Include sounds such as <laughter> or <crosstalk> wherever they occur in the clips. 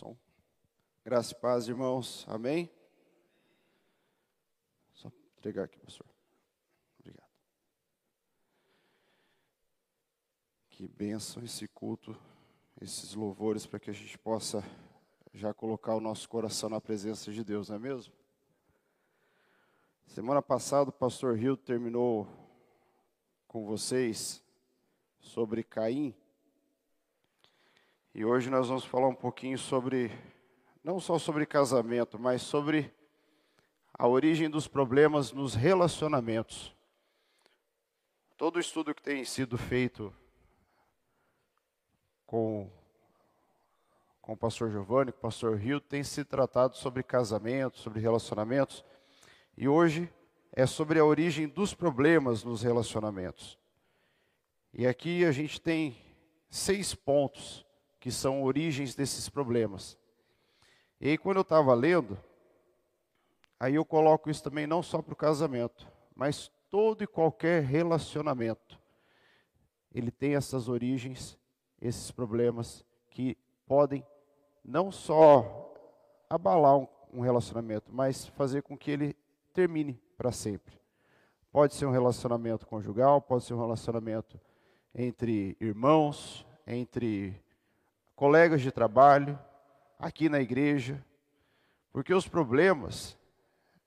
Som. Graça e paz, irmãos. Amém? Só entregar aqui, pastor. Obrigado. Que bênção esse culto, esses louvores, para que a gente possa já colocar o nosso coração na presença de Deus, não é mesmo? Semana passada o pastor Rio terminou com vocês sobre Caim. E hoje nós vamos falar um pouquinho sobre, não só sobre casamento, mas sobre a origem dos problemas nos relacionamentos. Todo estudo que tem sido feito com, com o pastor Giovanni, com o pastor Rio, tem se tratado sobre casamento, sobre relacionamentos. E hoje é sobre a origem dos problemas nos relacionamentos. E aqui a gente tem seis pontos que são origens desses problemas. E aí, quando eu estava lendo, aí eu coloco isso também não só para o casamento, mas todo e qualquer relacionamento. Ele tem essas origens, esses problemas que podem não só abalar um, um relacionamento, mas fazer com que ele termine para sempre. Pode ser um relacionamento conjugal, pode ser um relacionamento entre irmãos, entre colegas de trabalho, aqui na igreja, porque os problemas,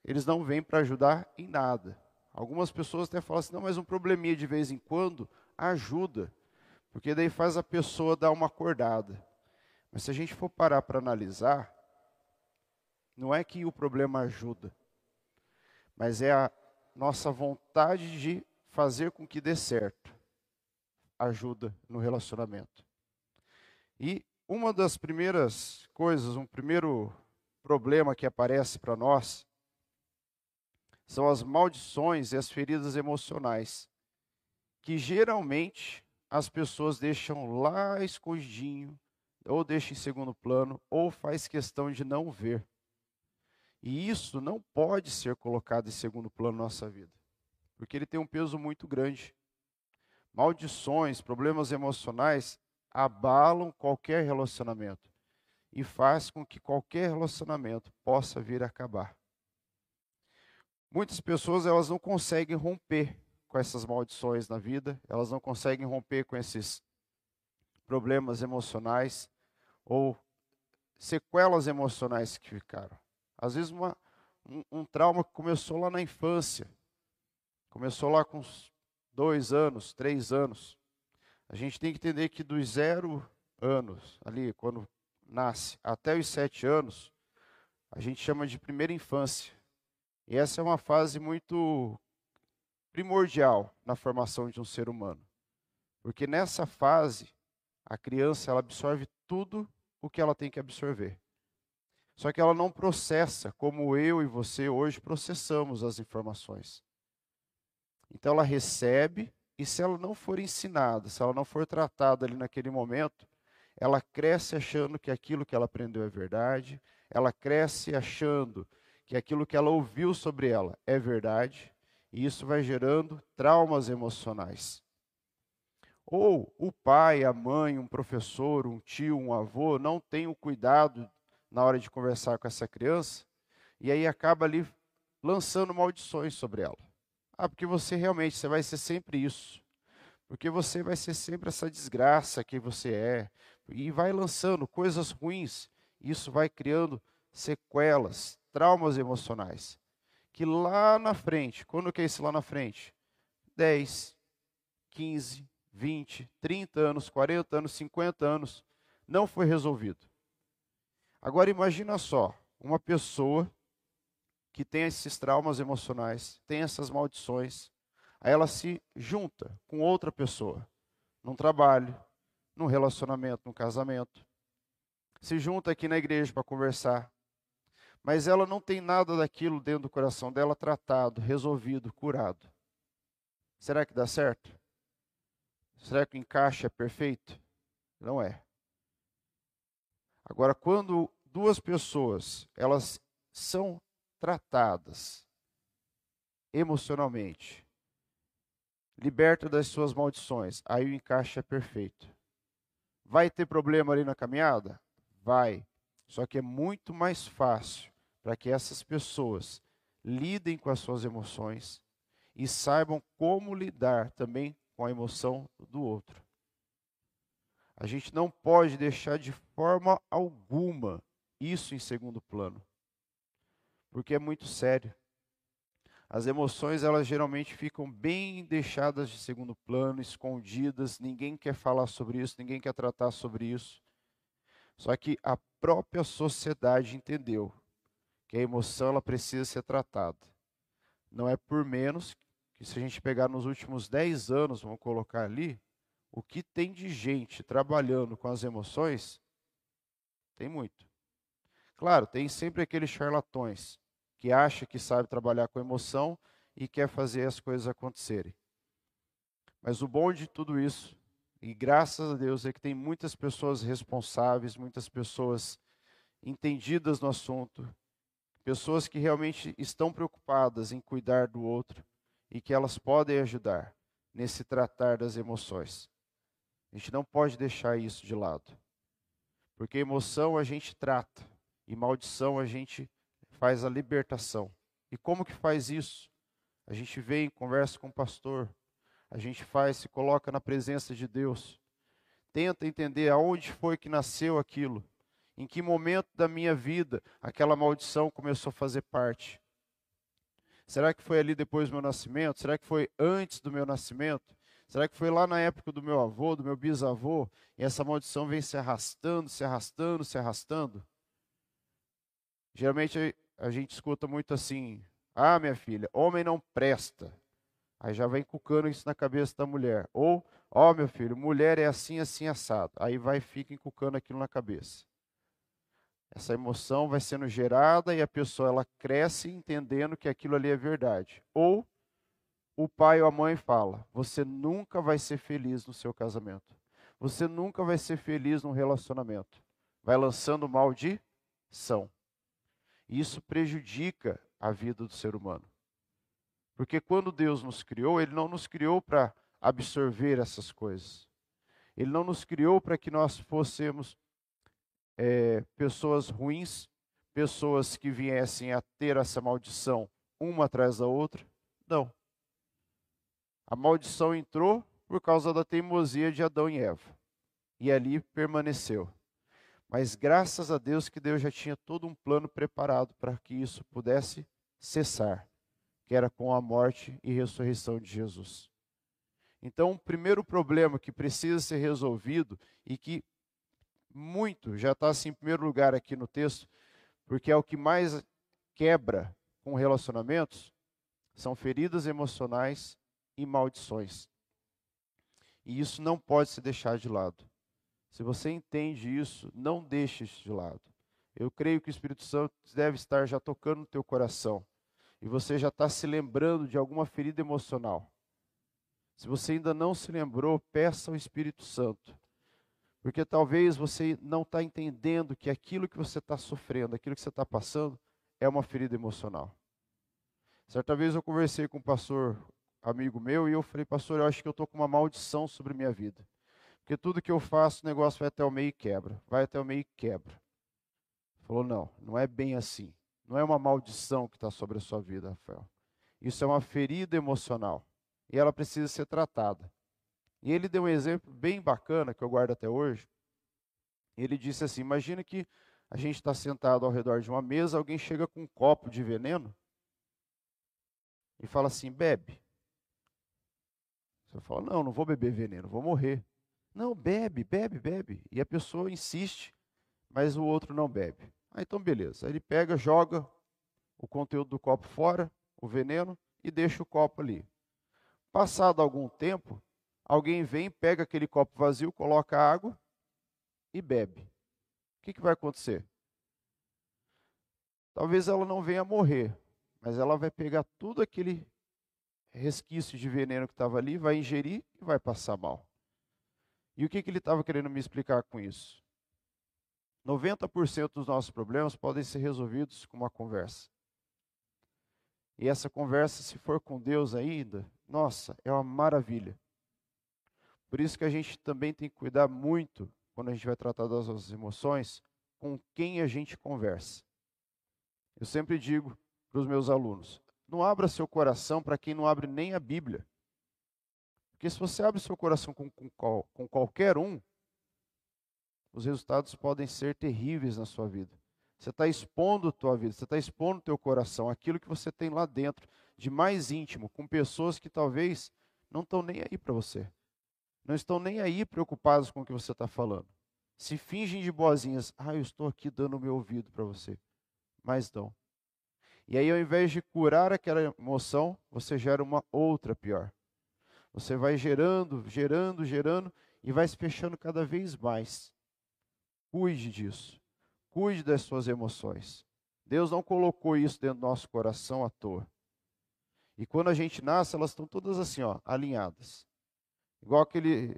eles não vêm para ajudar em nada. Algumas pessoas até falam assim, não, mas um probleminha de vez em quando ajuda, porque daí faz a pessoa dar uma acordada. Mas se a gente for parar para analisar, não é que o problema ajuda, mas é a nossa vontade de fazer com que dê certo. Ajuda no relacionamento. E uma das primeiras coisas, um primeiro problema que aparece para nós são as maldições e as feridas emocionais, que geralmente as pessoas deixam lá escondidinho, ou deixam em segundo plano, ou faz questão de não ver. E isso não pode ser colocado em segundo plano na nossa vida, porque ele tem um peso muito grande. Maldições, problemas emocionais abalam qualquer relacionamento e faz com que qualquer relacionamento possa vir a acabar. Muitas pessoas elas não conseguem romper com essas maldições na vida, elas não conseguem romper com esses problemas emocionais ou sequelas emocionais que ficaram. Às vezes uma, um, um trauma que começou lá na infância, começou lá com dois anos, três anos, a gente tem que entender que dos zero anos, ali, quando nasce, até os sete anos, a gente chama de primeira infância. E essa é uma fase muito primordial na formação de um ser humano. Porque nessa fase, a criança ela absorve tudo o que ela tem que absorver. Só que ela não processa como eu e você hoje processamos as informações. Então ela recebe, e se ela não for ensinada, se ela não for tratada ali naquele momento, ela cresce achando que aquilo que ela aprendeu é verdade, ela cresce achando que aquilo que ela ouviu sobre ela é verdade, e isso vai gerando traumas emocionais. Ou o pai, a mãe, um professor, um tio, um avô não tem o cuidado na hora de conversar com essa criança, e aí acaba ali lançando maldições sobre ela. Ah, porque você realmente você vai ser sempre isso. Porque você vai ser sempre essa desgraça que você é. E vai lançando coisas ruins. Isso vai criando sequelas, traumas emocionais. Que lá na frente, quando que é isso lá na frente? 10, 15, 20, 30 anos, 40 anos, 50 anos, não foi resolvido. Agora imagina só, uma pessoa que tem esses traumas emocionais, tem essas maldições, aí ela se junta com outra pessoa, num trabalho, num relacionamento, num casamento, se junta aqui na igreja para conversar, mas ela não tem nada daquilo dentro do coração dela tratado, resolvido, curado. Será que dá certo? Será que o encaixe é perfeito? Não é. Agora, quando duas pessoas elas são tratadas emocionalmente, liberta das suas maldições, aí o encaixe é perfeito. Vai ter problema ali na caminhada? Vai. Só que é muito mais fácil para que essas pessoas lidem com as suas emoções e saibam como lidar também com a emoção do outro. A gente não pode deixar de forma alguma isso em segundo plano, porque é muito sério. As emoções, elas geralmente ficam bem deixadas de segundo plano, escondidas, ninguém quer falar sobre isso, ninguém quer tratar sobre isso. Só que a própria sociedade entendeu que a emoção ela precisa ser tratada. Não é por menos que se a gente pegar nos últimos 10 anos, vamos colocar ali, o que tem de gente trabalhando com as emoções, tem muito. Claro, tem sempre aqueles charlatões que acha que sabe trabalhar com emoção e quer fazer as coisas acontecerem. Mas o bom de tudo isso, e graças a Deus, é que tem muitas pessoas responsáveis, muitas pessoas entendidas no assunto, pessoas que realmente estão preocupadas em cuidar do outro e que elas podem ajudar nesse tratar das emoções. A gente não pode deixar isso de lado. Porque emoção a gente trata e maldição a gente faz a libertação. E como que faz isso? A gente vem, conversa com o pastor, a gente faz, se coloca na presença de Deus, tenta entender aonde foi que nasceu aquilo, em que momento da minha vida aquela maldição começou a fazer parte. Será que foi ali depois do meu nascimento? Será que foi antes do meu nascimento? Será que foi lá na época do meu avô, do meu bisavô, e essa maldição vem se arrastando, se arrastando, se arrastando? Geralmente a gente escuta muito assim: ah, minha filha, homem não presta. Aí já vem cucando isso na cabeça da mulher. Ou, ó, oh, meu filho, mulher é assim, assim, assado. Aí vai fica encucando aquilo na cabeça. Essa emoção vai sendo gerada e a pessoa ela cresce entendendo que aquilo ali é verdade. Ou o pai ou a mãe fala: você nunca vai ser feliz no seu casamento. Você nunca vai ser feliz no relacionamento. Vai lançando maldição. Isso prejudica a vida do ser humano. Porque quando Deus nos criou, Ele não nos criou para absorver essas coisas. Ele não nos criou para que nós fôssemos é, pessoas ruins, pessoas que viessem a ter essa maldição uma atrás da outra. Não. A maldição entrou por causa da teimosia de Adão e Eva. E ali permaneceu. Mas graças a Deus que Deus já tinha todo um plano preparado para que isso pudesse cessar, que era com a morte e ressurreição de Jesus. Então, o primeiro problema que precisa ser resolvido e que muito já está assim em primeiro lugar aqui no texto, porque é o que mais quebra com relacionamentos, são feridas emocionais e maldições. E isso não pode se deixar de lado. Se você entende isso, não deixe isso de lado. Eu creio que o Espírito Santo deve estar já tocando no teu coração. E você já está se lembrando de alguma ferida emocional. Se você ainda não se lembrou, peça ao Espírito Santo. Porque talvez você não está entendendo que aquilo que você está sofrendo, aquilo que você está passando, é uma ferida emocional. Certa vez eu conversei com um pastor amigo meu e eu falei, pastor, eu acho que eu estou com uma maldição sobre minha vida. Porque tudo que eu faço, o negócio vai até o meio e quebra. Vai até o meio e quebra. Falou, não, não é bem assim. Não é uma maldição que está sobre a sua vida, Rafael. Isso é uma ferida emocional. E ela precisa ser tratada. E ele deu um exemplo bem bacana, que eu guardo até hoje. Ele disse assim: imagina que a gente está sentado ao redor de uma mesa, alguém chega com um copo de veneno e fala assim: bebe. Você fala: não, não vou beber veneno, vou morrer. Não, bebe, bebe, bebe. E a pessoa insiste, mas o outro não bebe. Ah, então beleza. Aí ele pega, joga o conteúdo do copo fora, o veneno, e deixa o copo ali. Passado algum tempo, alguém vem, pega aquele copo vazio, coloca água e bebe. O que, que vai acontecer? Talvez ela não venha morrer, mas ela vai pegar tudo aquele resquício de veneno que estava ali, vai ingerir e vai passar mal. E o que, que ele estava querendo me explicar com isso? 90% dos nossos problemas podem ser resolvidos com uma conversa. E essa conversa, se for com Deus ainda, nossa, é uma maravilha. Por isso que a gente também tem que cuidar muito, quando a gente vai tratar das nossas emoções, com quem a gente conversa. Eu sempre digo para os meus alunos: não abra seu coração para quem não abre nem a Bíblia. Porque se você abre seu coração com, com, com qualquer um, os resultados podem ser terríveis na sua vida. Você está expondo a tua vida, você está expondo o teu coração, aquilo que você tem lá dentro, de mais íntimo, com pessoas que talvez não estão nem aí para você. Não estão nem aí preocupados com o que você está falando. Se fingem de boazinhas. Ah, eu estou aqui dando o meu ouvido para você. Mas não. E aí, ao invés de curar aquela emoção, você gera uma outra pior. Você vai gerando, gerando, gerando e vai se fechando cada vez mais. Cuide disso. Cuide das suas emoções. Deus não colocou isso dentro do nosso coração à toa. E quando a gente nasce, elas estão todas assim, ó, alinhadas. Igual aquele.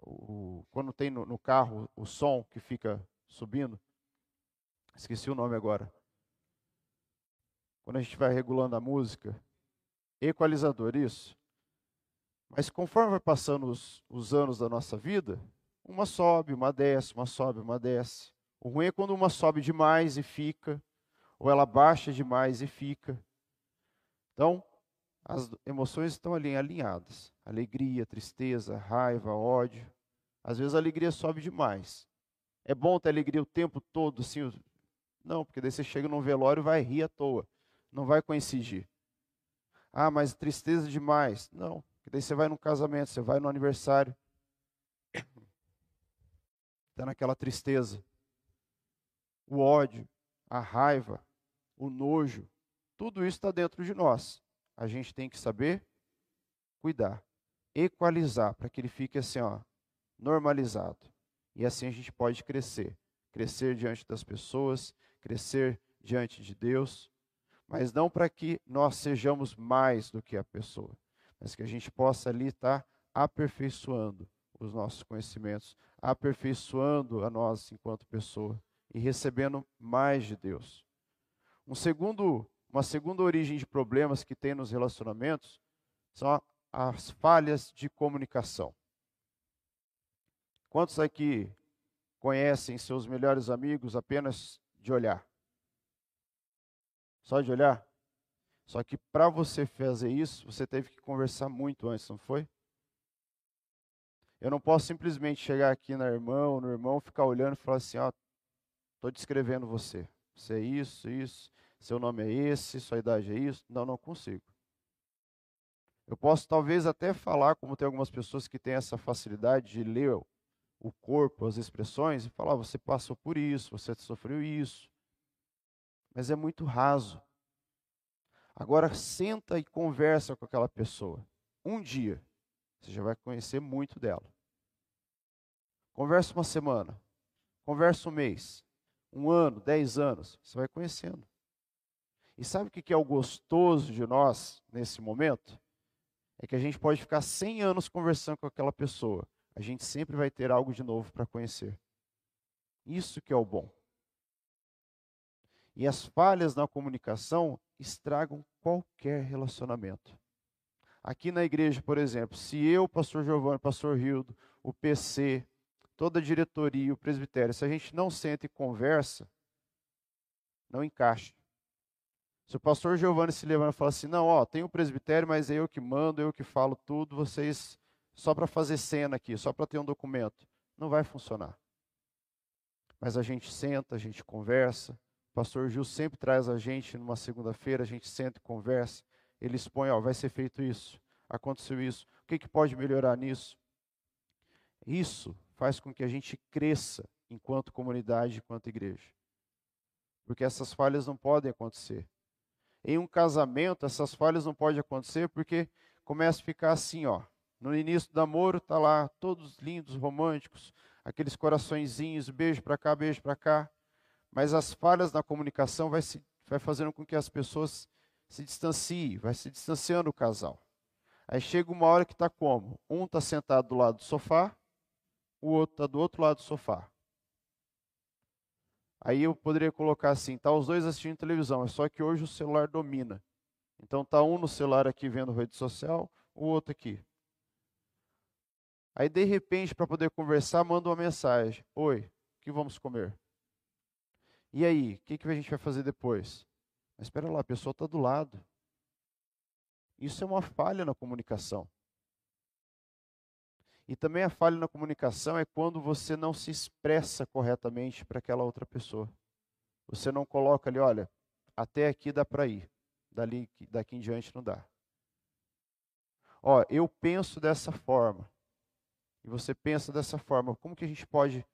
O, quando tem no, no carro o som que fica subindo. Esqueci o nome agora. Quando a gente vai regulando a música. Equalizador, isso. Mas conforme vai passando os, os anos da nossa vida, uma sobe, uma desce, uma sobe, uma desce. O ruim é quando uma sobe demais e fica, ou ela baixa demais e fica. Então, as emoções estão ali alinhadas: alegria, tristeza, raiva, ódio. Às vezes a alegria sobe demais. É bom ter alegria o tempo todo, assim. Não, porque daí você chega num velório e vai rir à toa. Não vai coincidir. Ah, mas tristeza demais. Não, porque daí você vai num casamento, você vai no aniversário. Está naquela tristeza o ódio, a raiva, o nojo, tudo isso está dentro de nós. A gente tem que saber cuidar, equalizar, para que ele fique assim, ó, normalizado. E assim a gente pode crescer. Crescer diante das pessoas, crescer diante de Deus, mas não para que nós sejamos mais do que a pessoa, mas que a gente possa ali estar aperfeiçoando os nossos conhecimentos, aperfeiçoando a nós enquanto pessoa e recebendo mais de Deus. Um segundo, uma segunda origem de problemas que tem nos relacionamentos são as falhas de comunicação. Quantos aqui conhecem seus melhores amigos apenas de olhar? Só de olhar? Só que para você fazer isso, você teve que conversar muito antes, não foi? Eu não posso simplesmente chegar aqui na irmã ou no irmão, ficar olhando e falar assim: ó, Estou descrevendo você. Você é isso, isso, seu nome é esse, sua idade é isso. Não, não consigo. Eu posso talvez até falar, como tem algumas pessoas que têm essa facilidade de ler o corpo, as expressões, e falar: você passou por isso, você sofreu isso. Mas é muito raso. Agora, senta e conversa com aquela pessoa. Um dia, você já vai conhecer muito dela. Conversa uma semana, conversa um mês, um ano, dez anos, você vai conhecendo. E sabe o que é o gostoso de nós nesse momento? É que a gente pode ficar 100 anos conversando com aquela pessoa. A gente sempre vai ter algo de novo para conhecer. Isso que é o bom. E as falhas na comunicação estragam qualquer relacionamento. Aqui na igreja, por exemplo, se eu, pastor Giovanni, pastor Rildo, o PC, toda a diretoria, o presbitério, se a gente não senta e conversa, não encaixa. Se o pastor Giovanni se levanta e fala assim, não, ó, tem o presbitério, mas é eu que mando, eu que falo tudo, vocês só para fazer cena aqui, só para ter um documento, não vai funcionar. Mas a gente senta, a gente conversa. Pastor Gil sempre traz a gente numa segunda-feira, a gente senta e conversa. Ele expõe, ó, vai ser feito isso, aconteceu isso, o que, que pode melhorar nisso? Isso faz com que a gente cresça enquanto comunidade, enquanto igreja. Porque essas falhas não podem acontecer. Em um casamento, essas falhas não podem acontecer porque começa a ficar assim, ó. No início do namoro, tá lá todos lindos, românticos, aqueles coraçõezinhos, beijo para cá, beijo para cá. Mas as falhas na comunicação vai, se, vai fazendo com que as pessoas se distanciem, vai se distanciando o casal. Aí chega uma hora que está como? Um está sentado do lado do sofá, o outro está do outro lado do sofá. Aí eu poderia colocar assim, tá os dois assistindo televisão, é só que hoje o celular domina. Então tá um no celular aqui vendo rede social, o outro aqui. Aí de repente, para poder conversar, manda uma mensagem: "Oi, o que vamos comer?" E aí, o que, que a gente vai fazer depois? Mas espera lá, a pessoa está do lado. Isso é uma falha na comunicação. E também a falha na comunicação é quando você não se expressa corretamente para aquela outra pessoa. Você não coloca ali, olha, até aqui dá para ir, dali, daqui em diante não dá. Ó, eu penso dessa forma, e você pensa dessa forma, como que a gente pode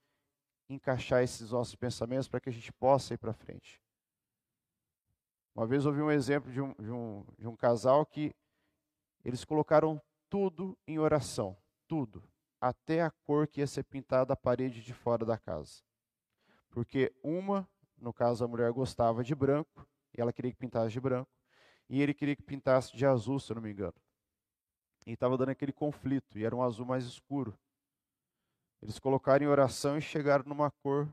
encaixar esses nossos pensamentos para que a gente possa ir para frente? Uma vez ouvi um exemplo de um, de, um, de um casal que eles colocaram tudo em oração, tudo, até a cor que ia ser pintada da parede de fora da casa. Porque uma, no caso a mulher gostava de branco, e ela queria que pintasse de branco, e ele queria que pintasse de azul, se eu não me engano. E estava dando aquele conflito, e era um azul mais escuro. Eles colocaram em oração e chegaram numa cor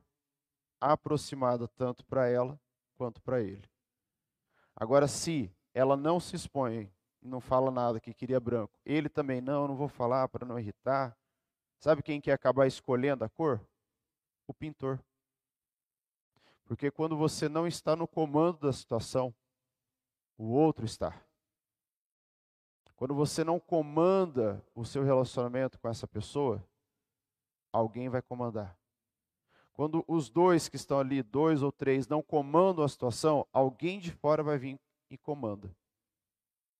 aproximada tanto para ela quanto para ele. Agora, se ela não se expõe, não fala nada, que queria branco, ele também não, não vou falar para não irritar. Sabe quem quer acabar escolhendo a cor? O pintor. Porque quando você não está no comando da situação, o outro está. Quando você não comanda o seu relacionamento com essa pessoa, alguém vai comandar. Quando os dois que estão ali, dois ou três, não comandam a situação, alguém de fora vai vir e comanda.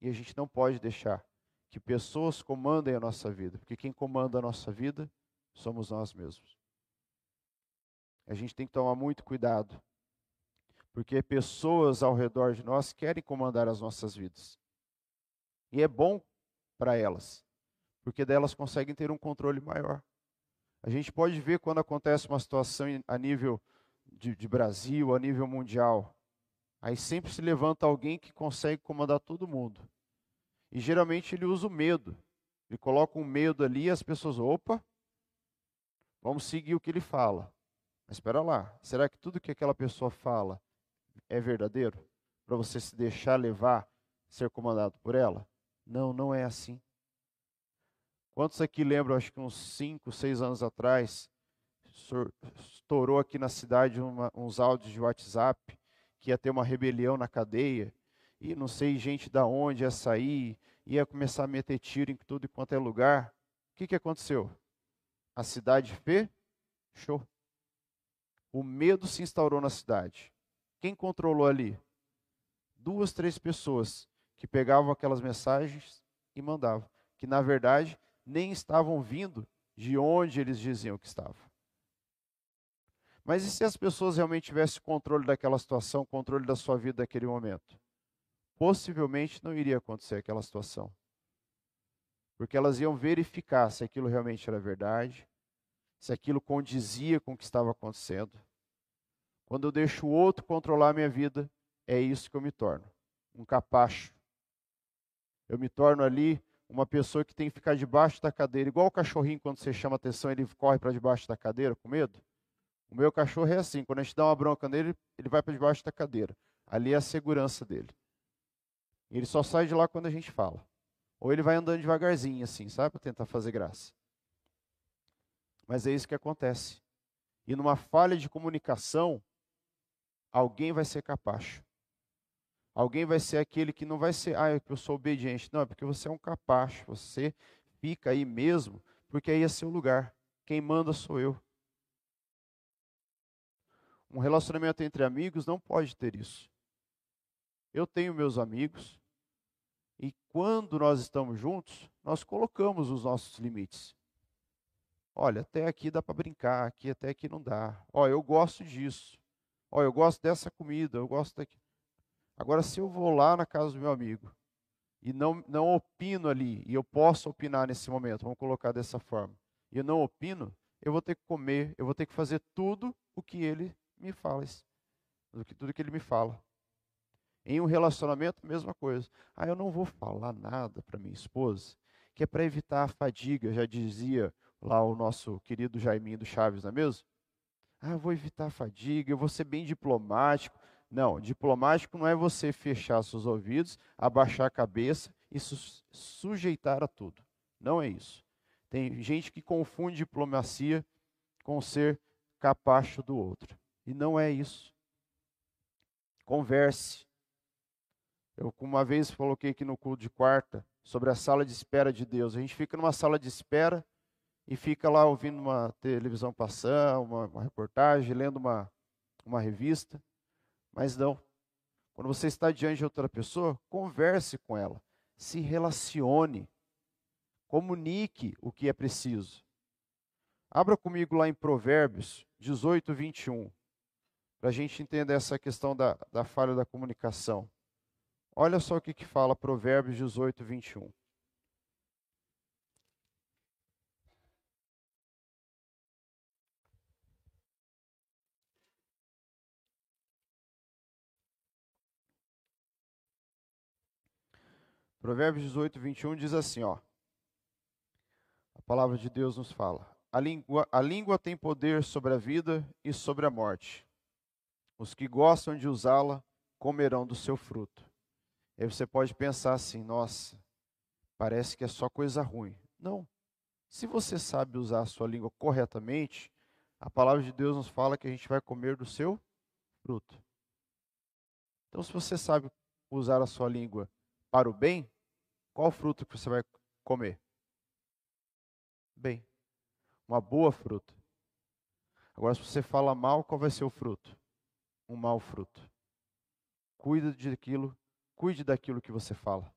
E a gente não pode deixar que pessoas comandem a nossa vida, porque quem comanda a nossa vida somos nós mesmos. A gente tem que tomar muito cuidado, porque pessoas ao redor de nós querem comandar as nossas vidas. E é bom para elas, porque delas conseguem ter um controle maior. A gente pode ver quando acontece uma situação a nível de, de Brasil, a nível mundial. Aí sempre se levanta alguém que consegue comandar todo mundo. E geralmente ele usa o medo. Ele coloca um medo ali e as pessoas, opa, vamos seguir o que ele fala. Mas espera lá, será que tudo que aquela pessoa fala é verdadeiro? Para você se deixar levar, ser comandado por ela? Não, não é assim. Quantos aqui lembram, acho que uns 5, 6 anos atrás, estourou aqui na cidade uma, uns áudios de WhatsApp que ia ter uma rebelião na cadeia, e não sei gente da onde ia sair, ia começar a meter tiro em tudo e quanto é lugar. O que, que aconteceu? A cidade fechou. O medo se instaurou na cidade. Quem controlou ali? Duas, três pessoas que pegavam aquelas mensagens e mandavam. Que na verdade nem estavam vindo de onde eles diziam que estavam. Mas e se as pessoas realmente tivessem controle daquela situação, controle da sua vida naquele momento? Possivelmente não iria acontecer aquela situação. Porque elas iam verificar se aquilo realmente era verdade, se aquilo condizia com o que estava acontecendo. Quando eu deixo o outro controlar a minha vida, é isso que eu me torno, um capacho. Eu me torno ali uma pessoa que tem que ficar debaixo da cadeira, igual o cachorrinho, quando você chama atenção, ele corre para debaixo da cadeira com medo. O meu cachorro é assim, quando a gente dá uma bronca nele, ele vai para debaixo da cadeira. Ali é a segurança dele. Ele só sai de lá quando a gente fala. Ou ele vai andando devagarzinho, assim, sabe, para tentar fazer graça. Mas é isso que acontece. E numa falha de comunicação, alguém vai ser capaz. Alguém vai ser aquele que não vai ser, ah, é eu sou obediente. Não, é porque você é um capacho. Você fica aí mesmo, porque aí é seu lugar. Quem manda sou eu. Um relacionamento entre amigos não pode ter isso. Eu tenho meus amigos, e quando nós estamos juntos, nós colocamos os nossos limites. Olha, até aqui dá para brincar, aqui até aqui não dá. Olha, eu gosto disso. Olha, eu gosto dessa comida, eu gosto daqui. Agora, se eu vou lá na casa do meu amigo e não, não opino ali, e eu posso opinar nesse momento, vamos colocar dessa forma, e eu não opino, eu vou ter que comer, eu vou ter que fazer tudo o que ele me fala, tudo que ele me fala. Em um relacionamento, mesma coisa. Ah, eu não vou falar nada para minha esposa, que é para evitar a fadiga, já dizia lá o nosso querido Jaiminho do Chaves, não é mesmo? Ah, eu vou evitar a fadiga, eu vou ser bem diplomático. Não, diplomático não é você fechar seus ouvidos, abaixar a cabeça e su sujeitar a tudo. Não é isso. Tem gente que confunde diplomacia com ser capacho do outro. E não é isso. Converse. Eu uma vez coloquei aqui no culto de quarta sobre a sala de espera de Deus. A gente fica numa sala de espera e fica lá ouvindo uma televisão passando, uma, uma reportagem, lendo uma, uma revista. Mas não. Quando você está diante de outra pessoa, converse com ela, se relacione, comunique o que é preciso. Abra comigo lá em Provérbios 18, 21, para a gente entender essa questão da, da falha da comunicação. Olha só o que, que fala Provérbios 18, 21. Provérbios 18, 21 diz assim, ó. A palavra de Deus nos fala: a língua, a língua tem poder sobre a vida e sobre a morte. Os que gostam de usá-la comerão do seu fruto. Aí você pode pensar assim: nossa, parece que é só coisa ruim. Não. Se você sabe usar a sua língua corretamente, a palavra de Deus nos fala que a gente vai comer do seu fruto. Então, se você sabe usar a sua língua para o bem, qual fruto que você vai comer? Bem, uma boa fruta. Agora, se você fala mal, qual vai ser o fruto? Um mau fruto. Cuide daquilo, cuide daquilo que você fala.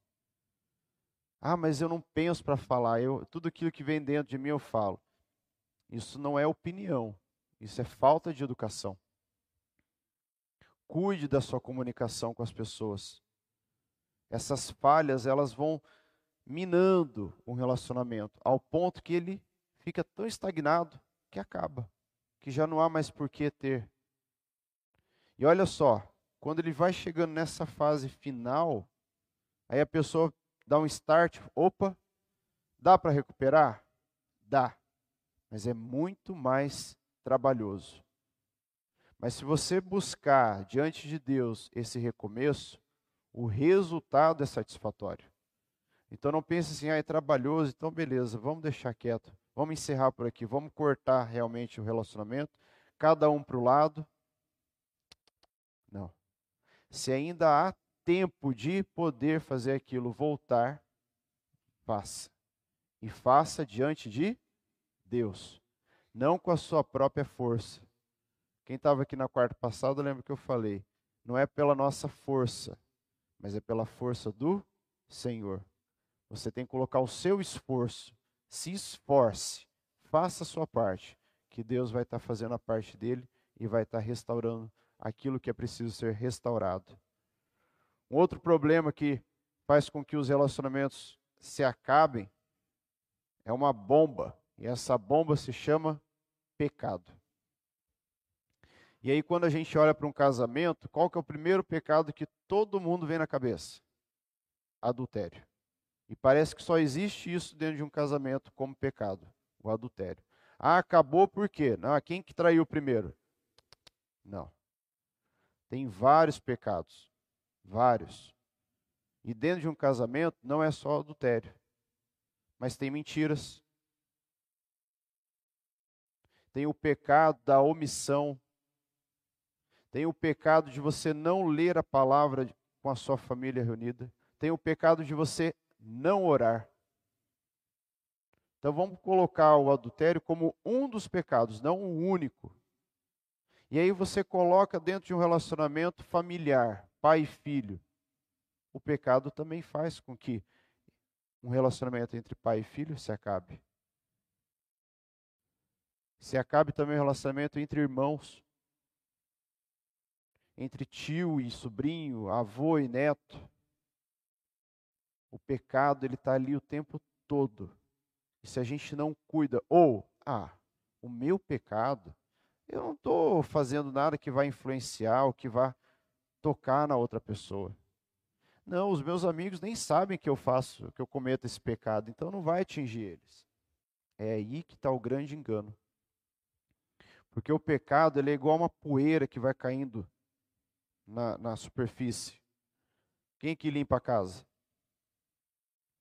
Ah, mas eu não penso para falar, eu, tudo aquilo que vem dentro de mim eu falo. Isso não é opinião, isso é falta de educação. Cuide da sua comunicação com as pessoas. Essas falhas, elas vão minando o relacionamento, ao ponto que ele fica tão estagnado que acaba, que já não há mais por que ter. E olha só, quando ele vai chegando nessa fase final, aí a pessoa dá um start, opa, dá para recuperar? Dá, mas é muito mais trabalhoso. Mas se você buscar diante de Deus esse recomeço, o resultado é satisfatório. Então não pense assim, ah, é trabalhoso, então beleza, vamos deixar quieto. Vamos encerrar por aqui, vamos cortar realmente o relacionamento, cada um para o lado. Não. Se ainda há tempo de poder fazer aquilo voltar, faça. E faça diante de Deus, não com a sua própria força. Quem estava aqui na quarta passada, lembra que eu falei, não é pela nossa força, mas é pela força do Senhor. Você tem que colocar o seu esforço se esforce, faça a sua parte, que Deus vai estar fazendo a parte dele e vai estar restaurando aquilo que é preciso ser restaurado. Um outro problema que faz com que os relacionamentos se acabem é uma bomba, e essa bomba se chama pecado. E aí quando a gente olha para um casamento, qual que é o primeiro pecado que todo mundo vem na cabeça? Adultério. E parece que só existe isso dentro de um casamento como pecado, o adultério. Ah, acabou por quê? Não, quem que traiu primeiro? Não. Tem vários pecados, vários. E dentro de um casamento não é só adultério, mas tem mentiras. Tem o pecado da omissão. Tem o pecado de você não ler a palavra com a sua família reunida. Tem o pecado de você não orar. Então vamos colocar o adultério como um dos pecados, não o único. E aí você coloca dentro de um relacionamento familiar, pai e filho. O pecado também faz com que um relacionamento entre pai e filho se acabe. Se acabe também o relacionamento entre irmãos, entre tio e sobrinho, avô e neto. O pecado ele está ali o tempo todo. E se a gente não cuida, ou, ah, o meu pecado, eu não estou fazendo nada que vai influenciar ou que vai tocar na outra pessoa. Não, os meus amigos nem sabem que eu faço, que eu cometo esse pecado, então não vai atingir eles. É aí que está o grande engano. Porque o pecado ele é igual uma poeira que vai caindo na, na superfície. Quem que limpa a casa?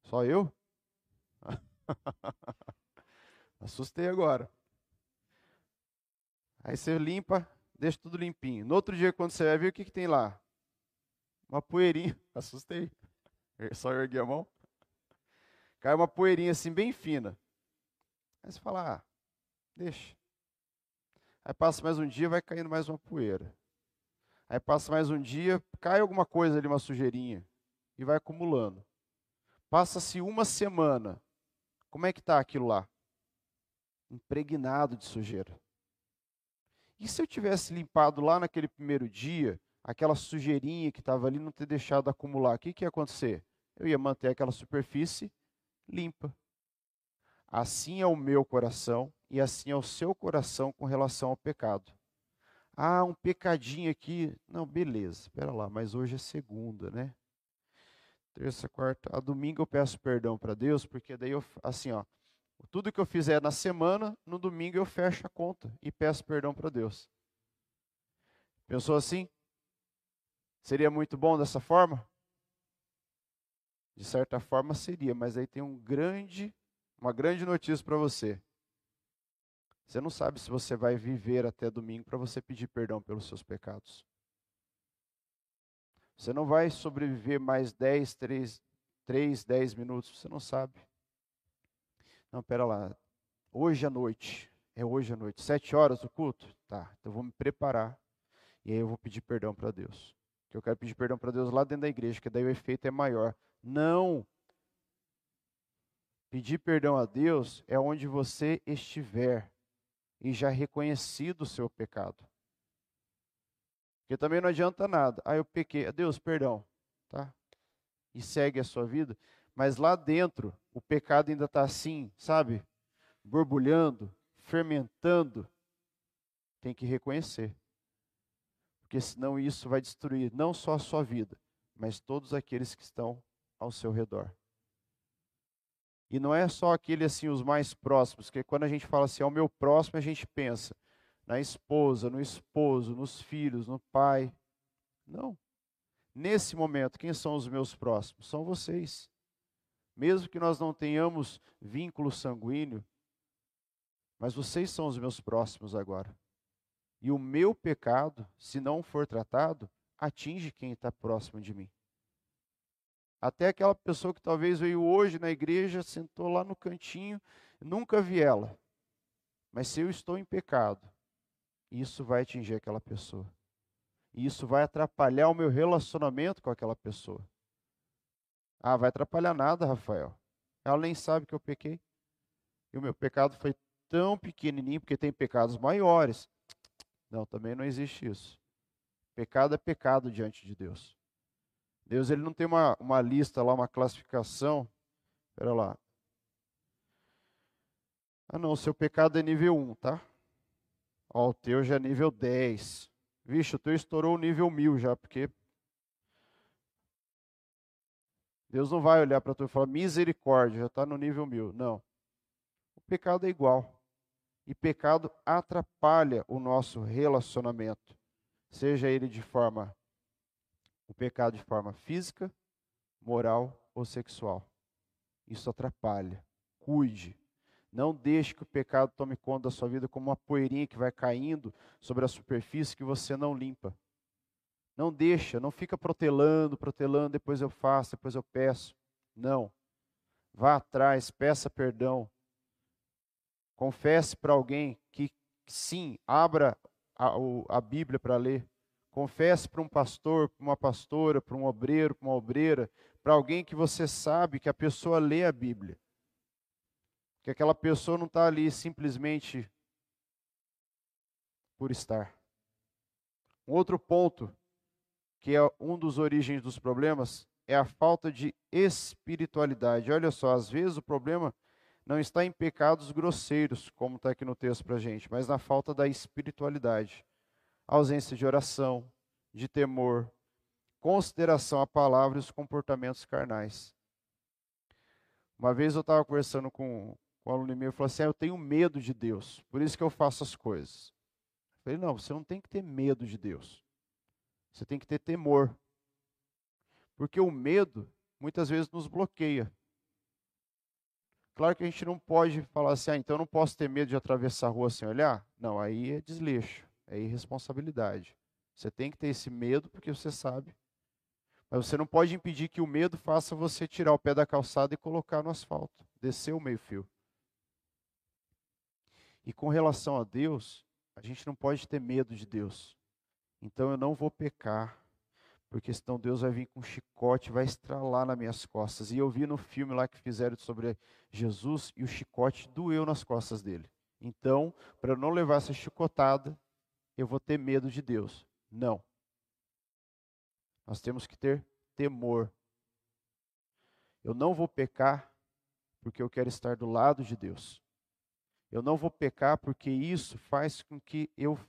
Só eu? <laughs> Assustei agora. Aí você limpa, deixa tudo limpinho. No outro dia, quando você vai ver, o que, que tem lá? uma poeirinha, <laughs> assustei. Só ergui a mão. Cai uma poeirinha assim, bem fina. Aí você fala, ah, deixa. Aí passa mais um dia, vai caindo mais uma poeira. Aí passa mais um dia, cai alguma coisa ali, uma sujeirinha. E vai acumulando. Passa-se uma semana. Como é que está aquilo lá? Impregnado de sujeira. E se eu tivesse limpado lá naquele primeiro dia, aquela sujeirinha que estava ali não ter deixado acumular, o que, que ia acontecer? Eu ia manter aquela superfície limpa. Assim é o meu coração e assim é o seu coração com relação ao pecado. Ah, um pecadinho aqui. Não, beleza, espera lá, mas hoje é segunda, né? Terça, quarta, a domingo eu peço perdão para Deus, porque daí eu, assim, ó, tudo que eu fizer na semana, no domingo eu fecho a conta e peço perdão para Deus. Pensou assim? Seria muito bom dessa forma? De certa forma seria, mas aí tem um grande, uma grande notícia para você. Você não sabe se você vai viver até domingo para você pedir perdão pelos seus pecados. Você não vai sobreviver mais 10, 3, 3 10 minutos, você não sabe. Não, pera lá. Hoje à noite, é hoje à noite, sete horas o culto? Tá, então eu vou me preparar. E aí eu vou pedir perdão para Deus. Que eu quero pedir perdão para Deus lá dentro da igreja, que daí o efeito é maior. Não. Pedir perdão a Deus é onde você estiver e já reconhecido o seu pecado. Porque também não adianta nada. Ah, eu pequei. Deus, perdão. Tá? E segue a sua vida. Mas lá dentro, o pecado ainda está assim, sabe? Borbulhando, fermentando. Tem que reconhecer. Porque senão isso vai destruir não só a sua vida, mas todos aqueles que estão ao seu redor. E não é só aquele assim, os mais próximos, que quando a gente fala assim, ao meu próximo, a gente pensa na esposa, no esposo, nos filhos, no pai. Não. Nesse momento, quem são os meus próximos? São vocês. Mesmo que nós não tenhamos vínculo sanguíneo, mas vocês são os meus próximos agora. E o meu pecado, se não for tratado, atinge quem está próximo de mim. Até aquela pessoa que talvez veio hoje na igreja, sentou lá no cantinho, nunca vi ela. Mas se eu estou em pecado, isso vai atingir aquela pessoa. E isso vai atrapalhar o meu relacionamento com aquela pessoa. Ah, vai atrapalhar nada, Rafael. Ela nem sabe que eu pequei. E o meu pecado foi tão pequenininho, porque tem pecados maiores. Não, também não existe isso. Pecado é pecado diante de Deus. Deus ele não tem uma, uma lista lá, uma classificação. Espera lá. Ah, não, seu pecado é nível 1, tá? Ó, o teu já é nível 10. Vixe, o teu estourou o nível 1000 já, porque Deus não vai olhar para tu e falar misericórdia, já está no nível 1000. Não. O pecado é igual. E pecado atrapalha o nosso relacionamento, seja ele de forma o pecado de forma física, moral ou sexual. Isso atrapalha. Cuide. Não deixe que o pecado tome conta da sua vida como uma poeirinha que vai caindo sobre a superfície que você não limpa. Não deixa, não fica protelando, protelando, depois eu faço, depois eu peço. Não. Vá atrás, peça perdão. Confesse para alguém que sim, abra a, a Bíblia para ler. Confesse para um pastor, para uma pastora, para um obreiro, para uma obreira, para alguém que você sabe que a pessoa lê a Bíblia. Que aquela pessoa não está ali simplesmente por estar. Um outro ponto, que é um dos origens dos problemas, é a falta de espiritualidade. Olha só, às vezes o problema não está em pecados grosseiros, como está aqui no texto para gente, mas na falta da espiritualidade ausência de oração, de temor, consideração à palavra e os comportamentos carnais. Uma vez eu estava conversando com, com um aluno meu e falou assim: ah, Eu tenho medo de Deus, por isso que eu faço as coisas. Eu falei: Não, você não tem que ter medo de Deus. Você tem que ter temor. Porque o medo muitas vezes nos bloqueia. Claro que a gente não pode falar assim, ah, então eu não posso ter medo de atravessar a rua sem olhar. Não, aí é desleixo é irresponsabilidade. Você tem que ter esse medo porque você sabe. Mas você não pode impedir que o medo faça você tirar o pé da calçada e colocar no asfalto, descer o meio-fio. E com relação a Deus, a gente não pode ter medo de Deus. Então eu não vou pecar, porque senão Deus vai vir com um chicote, vai estralar nas minhas costas. E eu vi no filme lá que fizeram sobre Jesus e o chicote doeu nas costas dele. Então, para não levar essa chicotada, eu vou ter medo de Deus. Não. Nós temos que ter temor. Eu não vou pecar porque eu quero estar do lado de Deus. Eu não vou pecar porque isso faz com que eu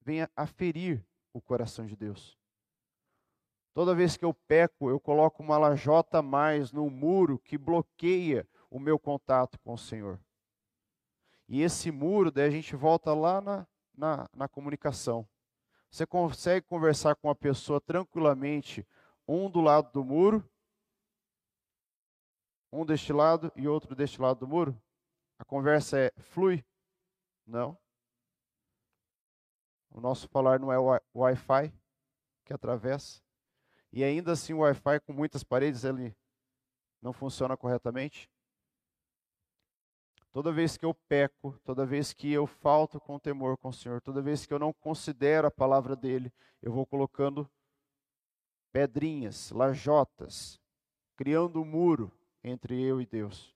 venha a ferir o coração de Deus. Toda vez que eu peco, eu coloco uma lajota a mais no muro que bloqueia o meu contato com o Senhor. E esse muro, daí a gente volta lá na, na, na comunicação. Você consegue conversar com uma pessoa tranquilamente, um do lado do muro, um deste lado e outro deste lado do muro? A conversa é flui? Não. O nosso falar não é Wi-Fi que atravessa. E ainda assim o Wi-Fi com muitas paredes ele não funciona corretamente. Toda vez que eu peco, toda vez que eu falto com temor com o Senhor, toda vez que eu não considero a palavra dele, eu vou colocando pedrinhas, lajotas, criando um muro entre eu e Deus.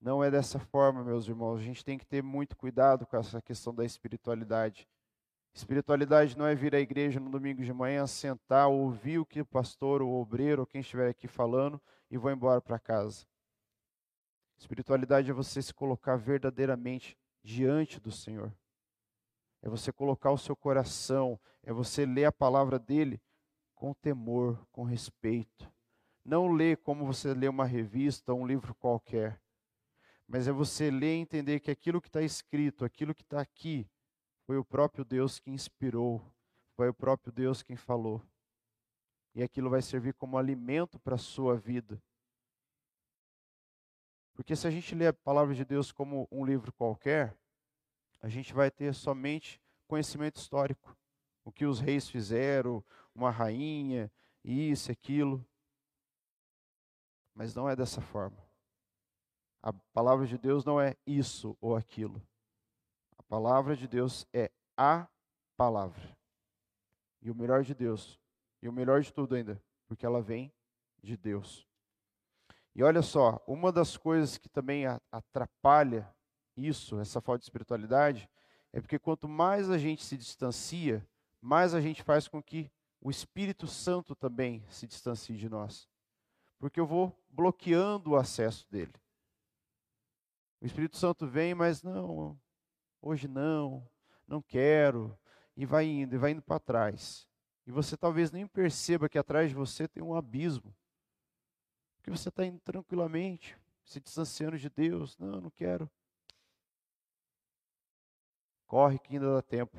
Não é dessa forma, meus irmãos. A gente tem que ter muito cuidado com essa questão da espiritualidade. Espiritualidade não é vir à igreja no domingo de manhã, sentar, ouvir o que o pastor, o obreiro, ou quem estiver aqui falando e vou embora para casa. Espiritualidade é você se colocar verdadeiramente diante do Senhor. É você colocar o seu coração, é você ler a palavra dele com temor, com respeito. Não ler como você lê uma revista um livro qualquer, mas é você ler e entender que aquilo que está escrito, aquilo que está aqui, foi o próprio Deus que inspirou, foi o próprio Deus quem falou. E aquilo vai servir como alimento para a sua vida. Porque se a gente lê a palavra de Deus como um livro qualquer, a gente vai ter somente conhecimento histórico. O que os reis fizeram, uma rainha, isso, aquilo. Mas não é dessa forma. A palavra de Deus não é isso ou aquilo. A palavra de Deus é a palavra. E o melhor de Deus. E o melhor de tudo ainda, porque ela vem de Deus. E olha só, uma das coisas que também atrapalha isso, essa falta de espiritualidade, é porque quanto mais a gente se distancia, mais a gente faz com que o Espírito Santo também se distancie de nós. Porque eu vou bloqueando o acesso dele. O Espírito Santo vem, mas não, hoje não, não quero, e vai indo, e vai indo para trás. E você talvez nem perceba que atrás de você tem um abismo. Porque você está indo tranquilamente, se distanciando de Deus. Não, não quero. Corre que ainda dá tempo.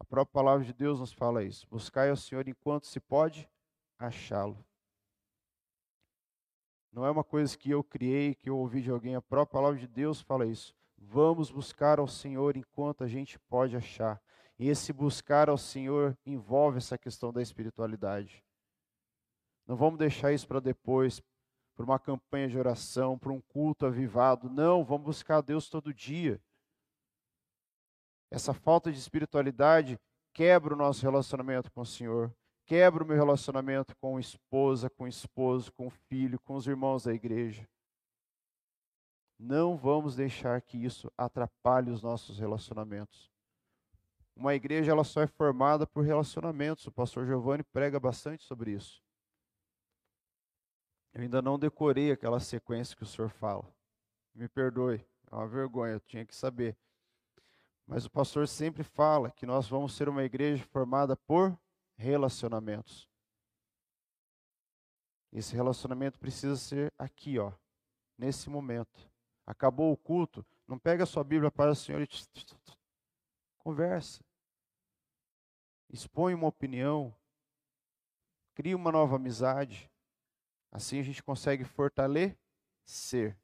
A própria palavra de Deus nos fala isso. Buscai ao Senhor enquanto se pode achá-lo. Não é uma coisa que eu criei, que eu ouvi de alguém. A própria palavra de Deus fala isso. Vamos buscar ao Senhor enquanto a gente pode achar. E esse buscar ao Senhor envolve essa questão da espiritualidade. Não vamos deixar isso para depois, para uma campanha de oração, para um culto avivado. Não, vamos buscar a Deus todo dia. Essa falta de espiritualidade quebra o nosso relacionamento com o Senhor, quebra o meu relacionamento com a esposa, com o esposo, com o filho, com os irmãos da igreja. Não vamos deixar que isso atrapalhe os nossos relacionamentos. Uma igreja ela só é formada por relacionamentos. O pastor Giovanni prega bastante sobre isso. Eu ainda não decorei aquela sequência que o senhor fala. Me perdoe, é uma vergonha, eu tinha que saber. Mas o pastor sempre fala que nós vamos ser uma igreja formada por relacionamentos. Esse relacionamento precisa ser aqui, ó, nesse momento. Acabou o culto, não pega a sua Bíblia para o Senhor e conversa. Expõe uma opinião, cria uma nova amizade. Assim a gente consegue fortalecer.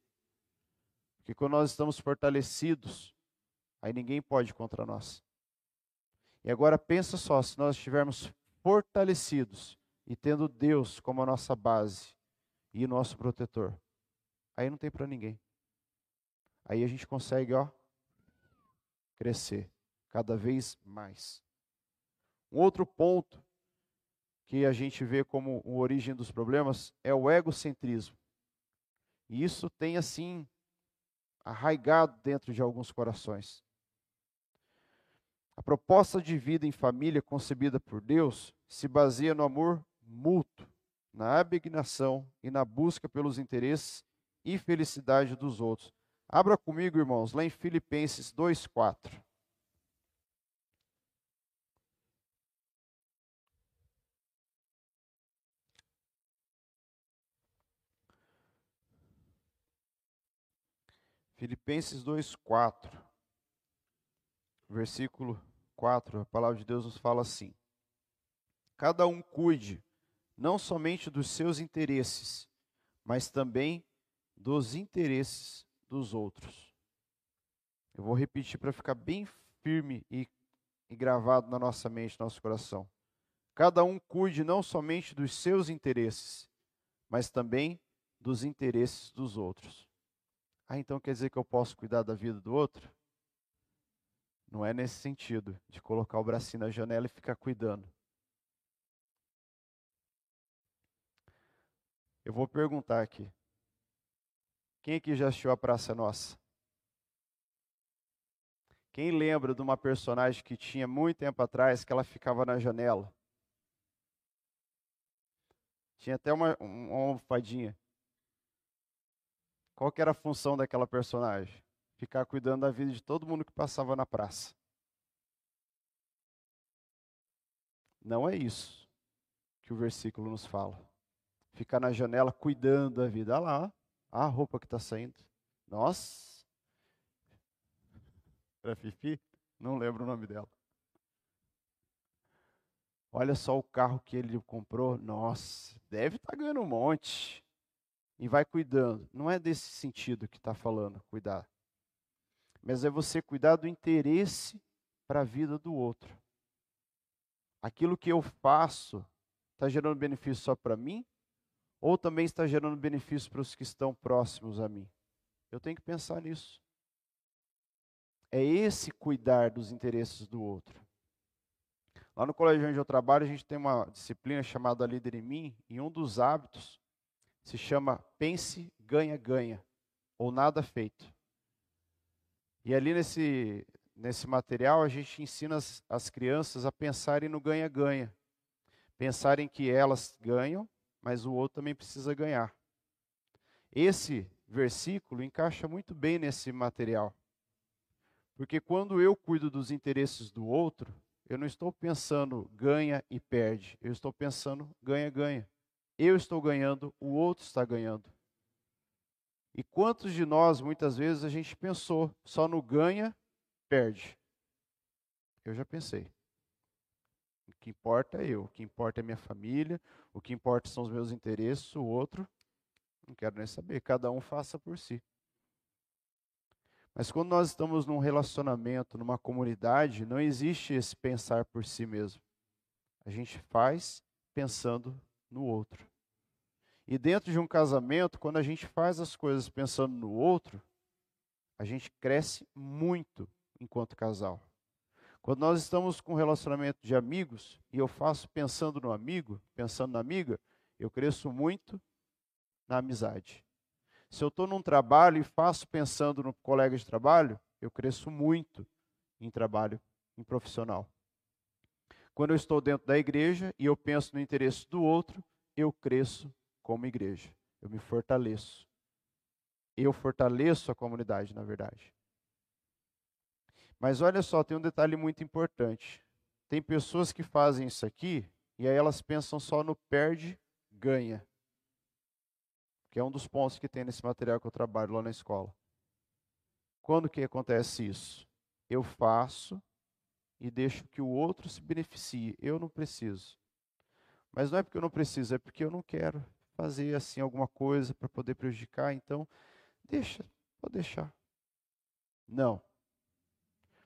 Porque quando nós estamos fortalecidos, aí ninguém pode contra nós. E agora pensa só, se nós estivermos fortalecidos, e tendo Deus como a nossa base e nosso protetor, aí não tem para ninguém. Aí a gente consegue, ó, crescer cada vez mais. Um outro ponto que a gente vê como a origem dos problemas é o egocentrismo. E isso tem assim arraigado dentro de alguns corações. A proposta de vida em família concebida por Deus se baseia no amor mútuo, na abnegação e na busca pelos interesses e felicidade dos outros. Abra comigo, irmãos, lá em Filipenses 2:4. Filipenses 2:4. Versículo 4, a palavra de Deus nos fala assim: Cada um cuide não somente dos seus interesses, mas também dos interesses dos outros. Eu vou repetir para ficar bem firme e, e gravado na nossa mente, no nosso coração. Cada um cuide não somente dos seus interesses, mas também dos interesses dos outros. Ah, então quer dizer que eu posso cuidar da vida do outro? Não é nesse sentido, de colocar o bracinho na janela e ficar cuidando. Eu vou perguntar aqui. Quem aqui já assistiu a Praça Nossa? Quem lembra de uma personagem que tinha muito tempo atrás que ela ficava na janela? Tinha até uma, uma almofadinha. Qual que era a função daquela personagem? Ficar cuidando da vida de todo mundo que passava na praça. Não é isso que o versículo nos fala ficar na janela cuidando da vida. Olha lá, a roupa que está saindo. Nossa! Era Fifi? Não lembro o nome dela. Olha só o carro que ele comprou. Nossa, deve estar tá ganhando um monte. E vai cuidando. Não é desse sentido que está falando, cuidar. Mas é você cuidar do interesse para a vida do outro. Aquilo que eu faço está gerando benefício só para mim ou também está gerando benefício para os que estão próximos a mim? Eu tenho que pensar nisso. É esse cuidar dos interesses do outro. Lá no colégio onde eu trabalho, a gente tem uma disciplina chamada Líder em Mim, e um dos hábitos se chama Pense, Ganha, Ganha, ou Nada Feito. E ali nesse, nesse material, a gente ensina as, as crianças a pensarem no ganha-ganha. Pensarem que elas ganham mas o outro também precisa ganhar. Esse versículo encaixa muito bem nesse material. Porque quando eu cuido dos interesses do outro, eu não estou pensando ganha e perde, eu estou pensando ganha-ganha. Eu estou ganhando, o outro está ganhando. E quantos de nós, muitas vezes, a gente pensou só no ganha, perde? Eu já pensei. O que importa é eu, o que importa é minha família, o que importa são os meus interesses, o outro, não quero nem saber, cada um faça por si. Mas quando nós estamos num relacionamento, numa comunidade, não existe esse pensar por si mesmo. A gente faz pensando no outro. E dentro de um casamento, quando a gente faz as coisas pensando no outro, a gente cresce muito enquanto casal. Quando nós estamos com um relacionamento de amigos e eu faço pensando no amigo, pensando na amiga, eu cresço muito na amizade. Se eu estou num trabalho e faço pensando no colega de trabalho, eu cresço muito em trabalho, em profissional. Quando eu estou dentro da igreja e eu penso no interesse do outro, eu cresço como igreja. Eu me fortaleço. Eu fortaleço a comunidade, na verdade. Mas olha só, tem um detalhe muito importante. Tem pessoas que fazem isso aqui e aí elas pensam só no perde, ganha. Que é um dos pontos que tem nesse material que eu trabalho lá na escola. Quando que acontece isso? Eu faço e deixo que o outro se beneficie. Eu não preciso. Mas não é porque eu não preciso, é porque eu não quero fazer assim alguma coisa para poder prejudicar, então deixa, pode deixar. Não.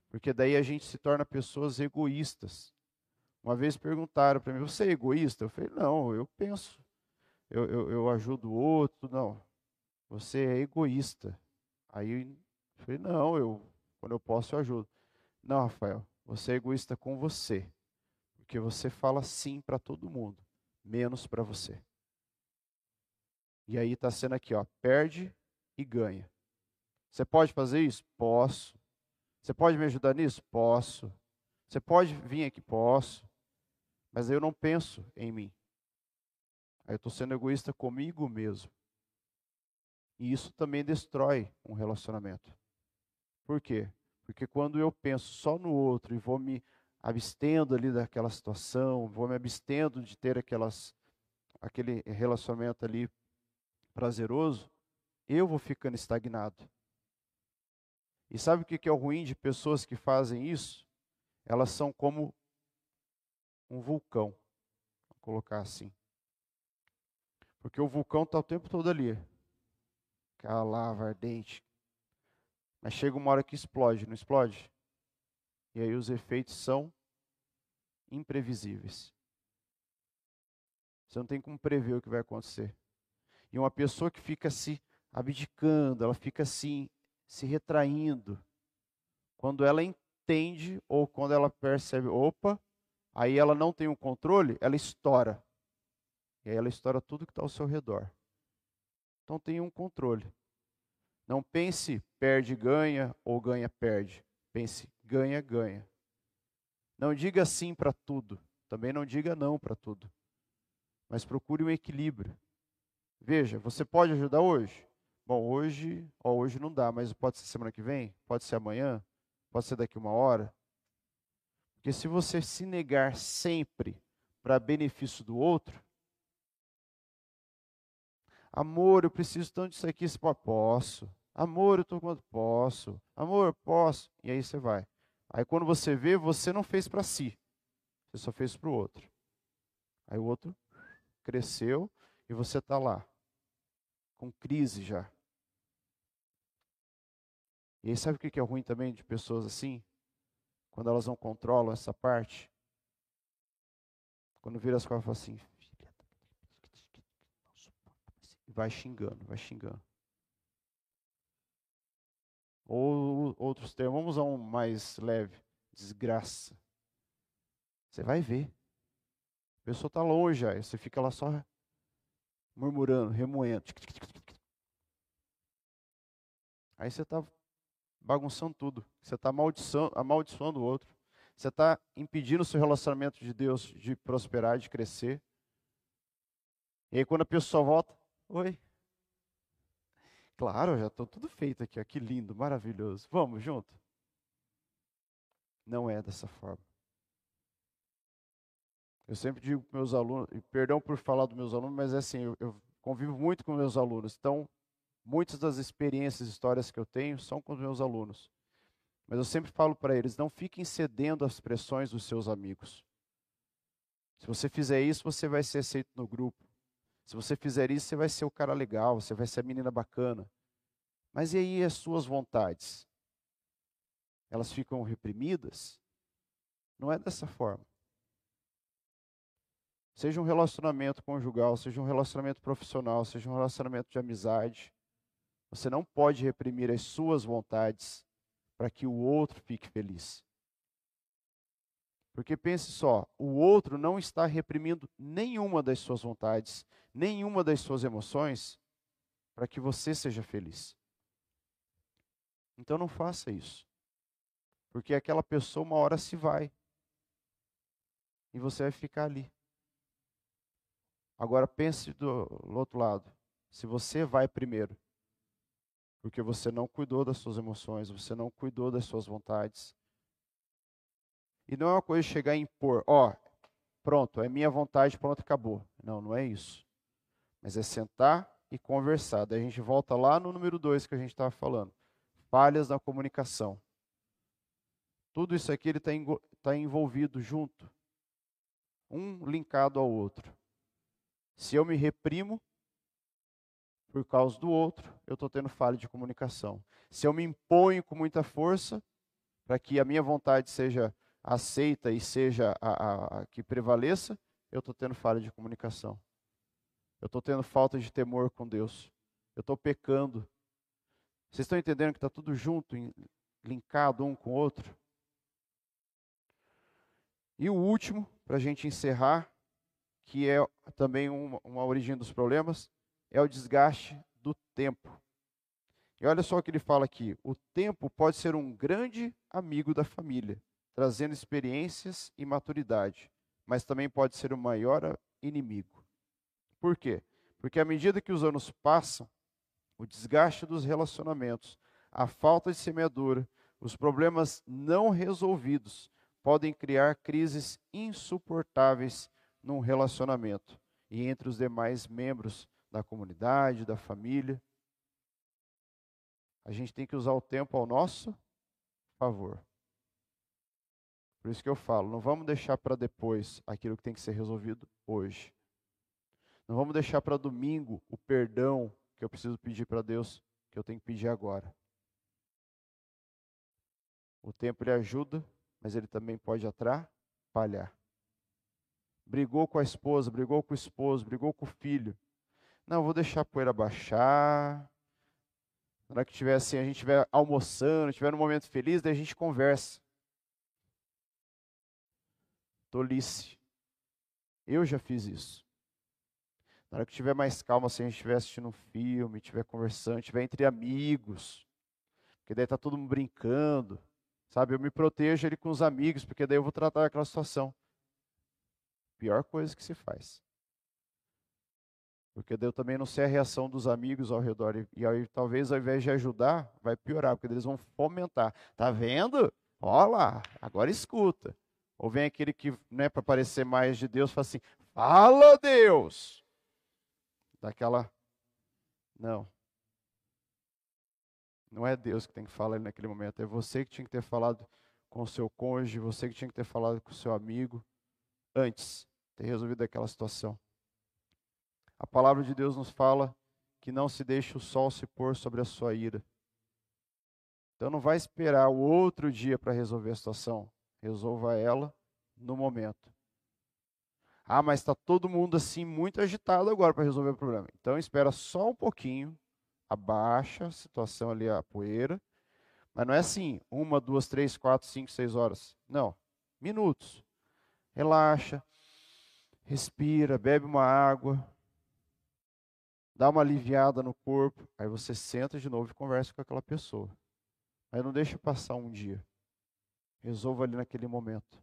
Porque daí a gente se torna pessoas egoístas. Uma vez perguntaram para mim: Você é egoísta? Eu falei: Não, eu penso. Eu, eu, eu ajudo o outro. Não, você é egoísta. Aí eu falei: Não, eu, quando eu posso, eu ajudo. Não, Rafael, você é egoísta com você. Porque você fala sim para todo mundo, menos para você. E aí está sendo aqui, ó, perde e ganha. Você pode fazer isso? Posso. Você pode me ajudar nisso? Posso. Você pode vir aqui? Posso. Mas eu não penso em mim. Aí eu estou sendo egoísta comigo mesmo. E isso também destrói um relacionamento. Por quê? Porque quando eu penso só no outro e vou me abstendo ali daquela situação, vou me abstendo de ter aquelas, aquele relacionamento ali prazeroso, eu vou ficando estagnado. E sabe o que é o ruim de pessoas que fazem isso? Elas são como um vulcão, vou colocar assim. Porque o vulcão está o tempo todo ali, aquela lava ardente. Mas chega uma hora que explode, não explode? E aí os efeitos são imprevisíveis. Você não tem como prever o que vai acontecer. E uma pessoa que fica se abdicando, ela fica assim, se retraindo. Quando ela entende ou quando ela percebe, opa, aí ela não tem um controle, ela estoura. E aí ela estoura tudo que está ao seu redor. Então tenha um controle. Não pense perde, ganha ou ganha, perde. Pense ganha, ganha. Não diga sim para tudo. Também não diga não para tudo. Mas procure um equilíbrio. Veja, você pode ajudar hoje? Bom, hoje, ó, hoje não dá, mas pode ser semana que vem, pode ser amanhã, pode ser daqui uma hora. Porque se você se negar sempre para benefício do outro, amor, eu preciso tanto disso aqui, se posso. Amor, eu estou quanto posso. Amor, posso. E aí você vai. Aí quando você vê, você não fez para si. Você só fez para o outro. Aí o outro cresceu e você está lá, com crise já. E aí sabe o que é ruim também de pessoas assim? Quando elas não controlam essa parte. Quando vira as costas e fala assim, vai xingando, vai xingando. Ou outros termos, vamos usar um mais leve, desgraça. Você vai ver. A pessoa está longe, aí você fica lá só murmurando, remoendo. Aí você está bagunçando tudo. Você está amaldiçoando o outro. Você está impedindo o seu relacionamento de Deus de prosperar, de crescer. E aí quando a pessoa volta, oi. Claro, já estou tudo feito aqui, ó, que lindo, maravilhoso. Vamos junto? Não é dessa forma. Eu sempre digo para meus alunos, e perdão por falar dos meus alunos, mas é assim, eu, eu convivo muito com meus alunos. Então, muitas das experiências, histórias que eu tenho são com os meus alunos. Mas eu sempre falo para eles: não fiquem cedendo às pressões dos seus amigos. Se você fizer isso, você vai ser aceito no grupo. Se você fizer isso, você vai ser o cara legal, você vai ser a menina bacana. Mas e aí as suas vontades? Elas ficam reprimidas? Não é dessa forma. Seja um relacionamento conjugal, seja um relacionamento profissional, seja um relacionamento de amizade. Você não pode reprimir as suas vontades para que o outro fique feliz. Porque pense só, o outro não está reprimindo nenhuma das suas vontades, nenhuma das suas emoções, para que você seja feliz. Então não faça isso. Porque aquela pessoa uma hora se vai. E você vai ficar ali. Agora pense do, do outro lado. Se você vai primeiro, porque você não cuidou das suas emoções, você não cuidou das suas vontades. E não é uma coisa chegar e impor, ó, pronto, é minha vontade, pronto, acabou. Não, não é isso. Mas é sentar e conversar. Daí a gente volta lá no número dois que a gente estava falando. Falhas na comunicação. Tudo isso aqui ele está tá envolvido junto. Um linkado ao outro. Se eu me reprimo por causa do outro, eu estou tendo falha de comunicação. Se eu me imponho com muita força para que a minha vontade seja aceita e seja a, a, a que prevaleça, eu estou tendo falha de comunicação. Eu estou tendo falta de temor com Deus. Eu estou pecando. Vocês estão entendendo que está tudo junto, linkado um com o outro? E o último, para a gente encerrar, que é também uma, uma origem dos problemas, é o desgaste do tempo. E olha só o que ele fala aqui: o tempo pode ser um grande amigo da família, trazendo experiências e maturidade, mas também pode ser o maior inimigo. Por quê? Porque à medida que os anos passam, o desgaste dos relacionamentos, a falta de semeadura, os problemas não resolvidos podem criar crises insuportáveis num relacionamento e entre os demais membros da comunidade, da família. A gente tem que usar o tempo ao nosso favor. Por isso que eu falo, não vamos deixar para depois aquilo que tem que ser resolvido hoje. Não vamos deixar para domingo o perdão que eu preciso pedir para Deus, que eu tenho que pedir agora. O tempo ele ajuda, mas ele também pode atrapalhar. Brigou com a esposa, brigou com o esposo, brigou com o filho. Não, vou deixar a poeira baixar. Na hora que tiver assim, a gente estiver almoçando, estiver num momento feliz, daí a gente conversa. Tolice. Eu já fiz isso. Na hora que tiver mais calma, se a gente estiver assistindo um filme, estiver conversando, estiver entre amigos, porque daí está todo mundo brincando, sabe? Eu me protejo ele com os amigos, porque daí eu vou tratar aquela situação. Pior coisa que se faz. Porque daí eu também não sei a reação dos amigos ao redor. E, e aí, talvez, ao invés de ajudar, vai piorar, porque eles vão fomentar. Tá vendo? Olha lá, agora escuta. Ou vem aquele que, né, para parecer mais de Deus, fala assim: fala Deus! daquela. Não. Não é Deus que tem que falar naquele momento, é você que tinha que ter falado com o seu cônjuge, você que tinha que ter falado com o seu amigo antes, ter resolvido aquela situação. A palavra de Deus nos fala que não se deixe o sol se pôr sobre a sua ira. Então não vai esperar o outro dia para resolver a situação. Resolva ela no momento. Ah, mas está todo mundo assim muito agitado agora para resolver o problema. Então espera só um pouquinho, abaixa a situação ali, a poeira. Mas não é assim, uma, duas, três, quatro, cinco, seis horas. Não, minutos. Relaxa, respira, bebe uma água, dá uma aliviada no corpo. Aí você senta de novo e conversa com aquela pessoa. Mas não deixa passar um dia. Resolva ali naquele momento.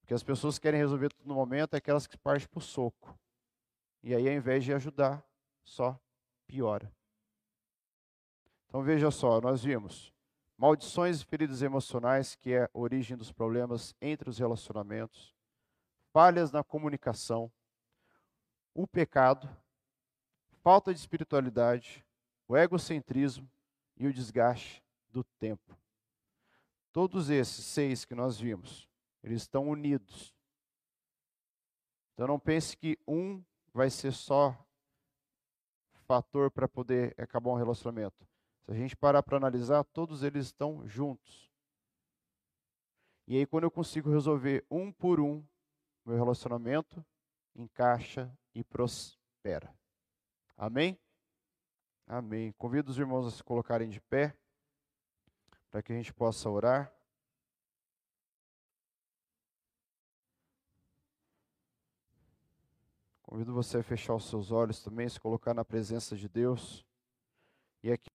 Porque as pessoas que querem resolver tudo no momento é aquelas que partem para o soco. E aí, ao invés de ajudar, só piora. Então veja só, nós vimos maldições e feridas emocionais, que é a origem dos problemas entre os relacionamentos, falhas na comunicação, o pecado, falta de espiritualidade, o egocentrismo e o desgaste do tempo. Todos esses seis que nós vimos eles estão unidos. Então não pense que um vai ser só fator para poder acabar um relacionamento. Se a gente parar para analisar, todos eles estão juntos. E aí quando eu consigo resolver um por um, meu relacionamento encaixa e prospera. Amém? Amém. Convido os irmãos a se colocarem de pé para que a gente possa orar. Convido você a fechar os seus olhos também, se colocar na presença de Deus. E aqui